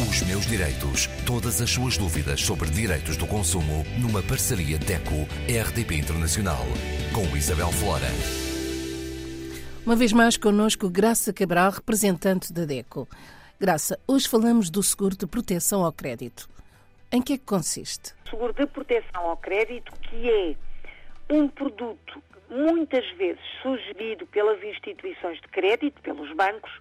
Os meus direitos. Todas as suas dúvidas sobre direitos do consumo numa parceria DECO-RDP Internacional. Com Isabel Flora. Uma vez mais connosco Graça Cabral, representante da DECO. Graça, hoje falamos do seguro de proteção ao crédito. Em que é que consiste? Seguro de proteção ao crédito, que é um produto muitas vezes sugerido pelas instituições de crédito, pelos bancos,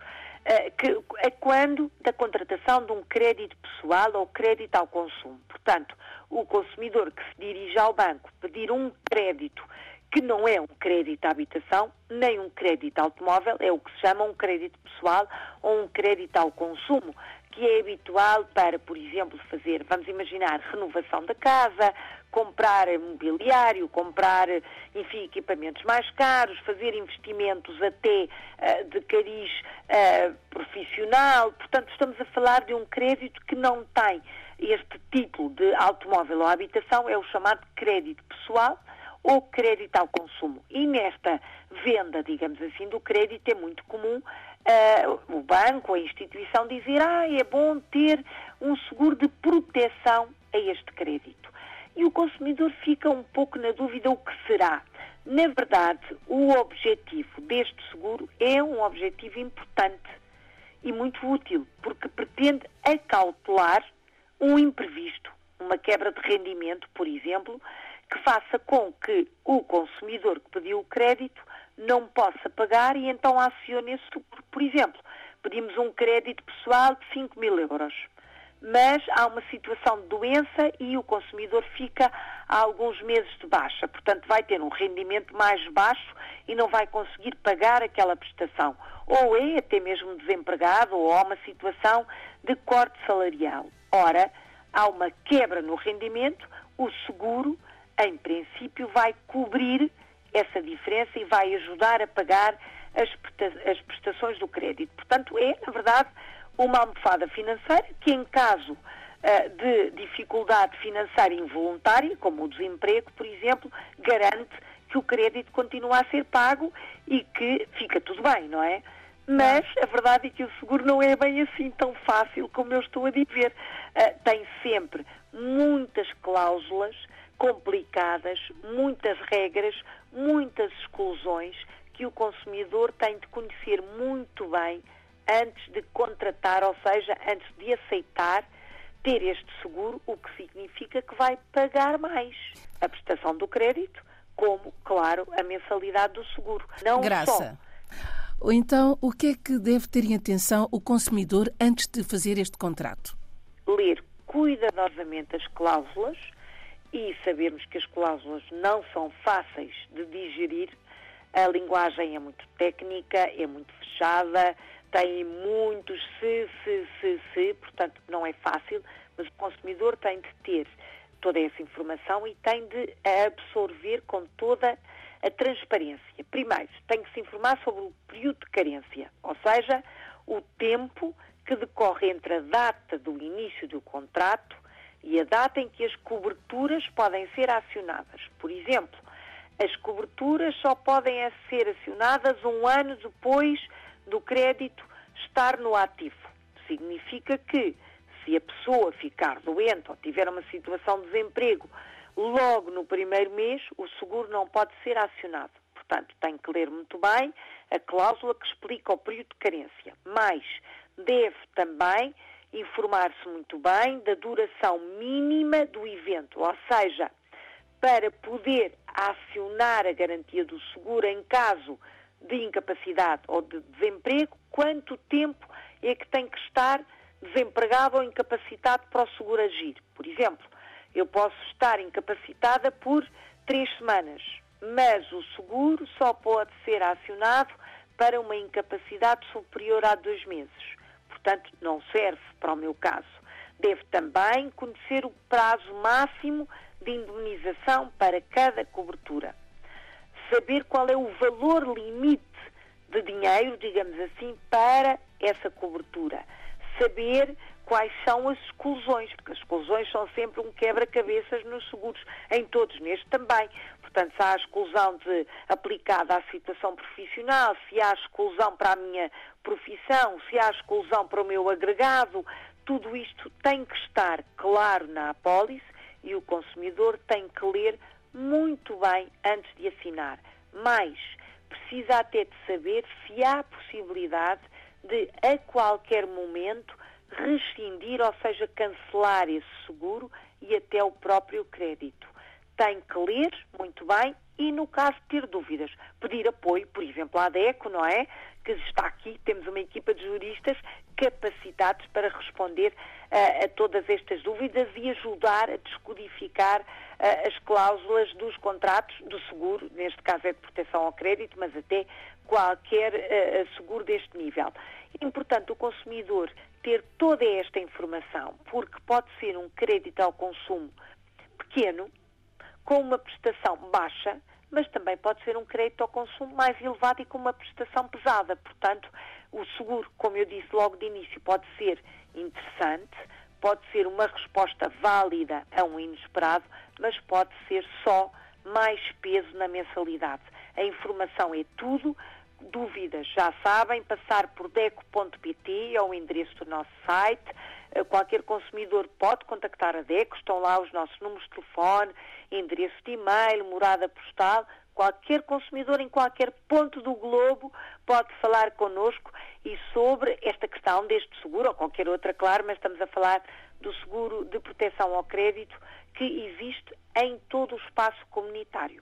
que é quando da contratação de um crédito pessoal ou crédito ao consumo. Portanto, o consumidor que se dirige ao banco pedir um crédito que não é um crédito à habitação, nem um crédito automóvel, é o que se chama um crédito pessoal ou um crédito ao consumo, que é habitual para, por exemplo, fazer, vamos imaginar, renovação da casa, comprar mobiliário, comprar, enfim, equipamentos mais caros, fazer investimentos até uh, de cariz uh, profissional. Portanto, estamos a falar de um crédito que não tem este título de automóvel ou habitação, é o chamado crédito pessoal ou crédito ao consumo. E nesta venda, digamos assim, do crédito é muito comum uh, o banco, a instituição dizer ah, é bom ter um seguro de proteção a este crédito e o consumidor fica um pouco na dúvida o que será. Na verdade, o objetivo deste seguro é um objetivo importante e muito útil, porque pretende acautelar um imprevisto, uma quebra de rendimento, por exemplo, que faça com que o consumidor que pediu o crédito não possa pagar e então acione esse seguro. Por exemplo, pedimos um crédito pessoal de 5 mil euros mas há uma situação de doença e o consumidor fica há alguns meses de baixa. Portanto, vai ter um rendimento mais baixo e não vai conseguir pagar aquela prestação. Ou é até mesmo desempregado ou há uma situação de corte salarial. Ora, há uma quebra no rendimento, o seguro, em princípio, vai cobrir essa diferença e vai ajudar a pagar as prestações do crédito. Portanto, é, na verdade, uma almofada financeira que, em caso uh, de dificuldade financeira involuntária, como o desemprego, por exemplo, garante que o crédito continua a ser pago e que fica tudo bem, não é? Mas a verdade é que o seguro não é bem assim tão fácil como eu estou a dizer. Uh, tem sempre muitas cláusulas complicadas, muitas regras, muitas exclusões que o consumidor tem de conhecer muito bem antes de contratar, ou seja, antes de aceitar ter este seguro, o que significa que vai pagar mais a prestação do crédito, como, claro, a mensalidade do seguro. Não Graça. Só. Ou então, o que é que deve ter em atenção o consumidor antes de fazer este contrato? Ler cuidadosamente as cláusulas e sabermos que as cláusulas não são fáceis de digerir. A linguagem é muito técnica, é muito fechada, tem muitos se, se, se, se, portanto não é fácil, mas o consumidor tem de ter toda essa informação e tem de absorver com toda a transparência. Primeiro, tem que se informar sobre o período de carência, ou seja, o tempo que decorre entre a data do início do contrato e a data em que as coberturas podem ser acionadas. Por exemplo, as coberturas só podem ser acionadas um ano depois do crédito estar no ativo. Significa que se a pessoa ficar doente ou tiver uma situação de desemprego logo no primeiro mês, o seguro não pode ser acionado. Portanto, tem que ler muito bem a cláusula que explica o período de carência. Mas deve também informar-se muito bem da duração mínima do evento, ou seja, para poder acionar a garantia do seguro em caso de incapacidade ou de desemprego, quanto tempo é que tem que estar desempregado ou incapacitado para o seguro agir. Por exemplo, eu posso estar incapacitada por três semanas, mas o seguro só pode ser acionado para uma incapacidade superior a dois meses. Portanto, não serve para o meu caso. Deve também conhecer o prazo máximo de indemnização para cada cobertura saber qual é o valor limite de dinheiro, digamos assim, para essa cobertura. Saber quais são as exclusões, porque as exclusões são sempre um quebra-cabeças nos seguros, em todos, neste também. Portanto, se há a exclusão de, aplicada à situação profissional, se há a exclusão para a minha profissão, se há a exclusão para o meu agregado, Tudo isto tem que estar claro na apólice e o consumidor tem que ler muito bem antes de assinar. Mais, precisa até de saber se há possibilidade de, a qualquer momento, rescindir, ou seja, cancelar esse seguro e até o próprio crédito. Tem que ler muito bem e, no caso ter dúvidas, pedir apoio, por exemplo, à DECO, não é? Que está aqui, temos uma equipa de juristas capacitados para responder uh, a todas estas dúvidas e ajudar a descodificar uh, as cláusulas dos contratos do seguro, neste caso é de proteção ao crédito, mas até qualquer uh, seguro deste nível. É importante o consumidor ter toda esta informação, porque pode ser um crédito ao consumo pequeno, com uma prestação baixa, mas também pode ser um crédito ao consumo mais elevado e com uma prestação pesada. Portanto, o seguro, como eu disse logo de início, pode ser interessante, pode ser uma resposta válida a um inesperado, mas pode ser só mais peso na mensalidade. A informação é tudo. Dúvidas, já sabem, passar por deco.pt, é o endereço do nosso site. Eh, qualquer consumidor pode contactar a DECO, estão lá os nossos números de telefone, endereço de e-mail, morada postal. Qualquer consumidor em qualquer ponto do globo pode falar connosco e sobre esta questão deste seguro, ou qualquer outra, claro, mas estamos a falar do seguro de proteção ao crédito que existe em todo o espaço comunitário.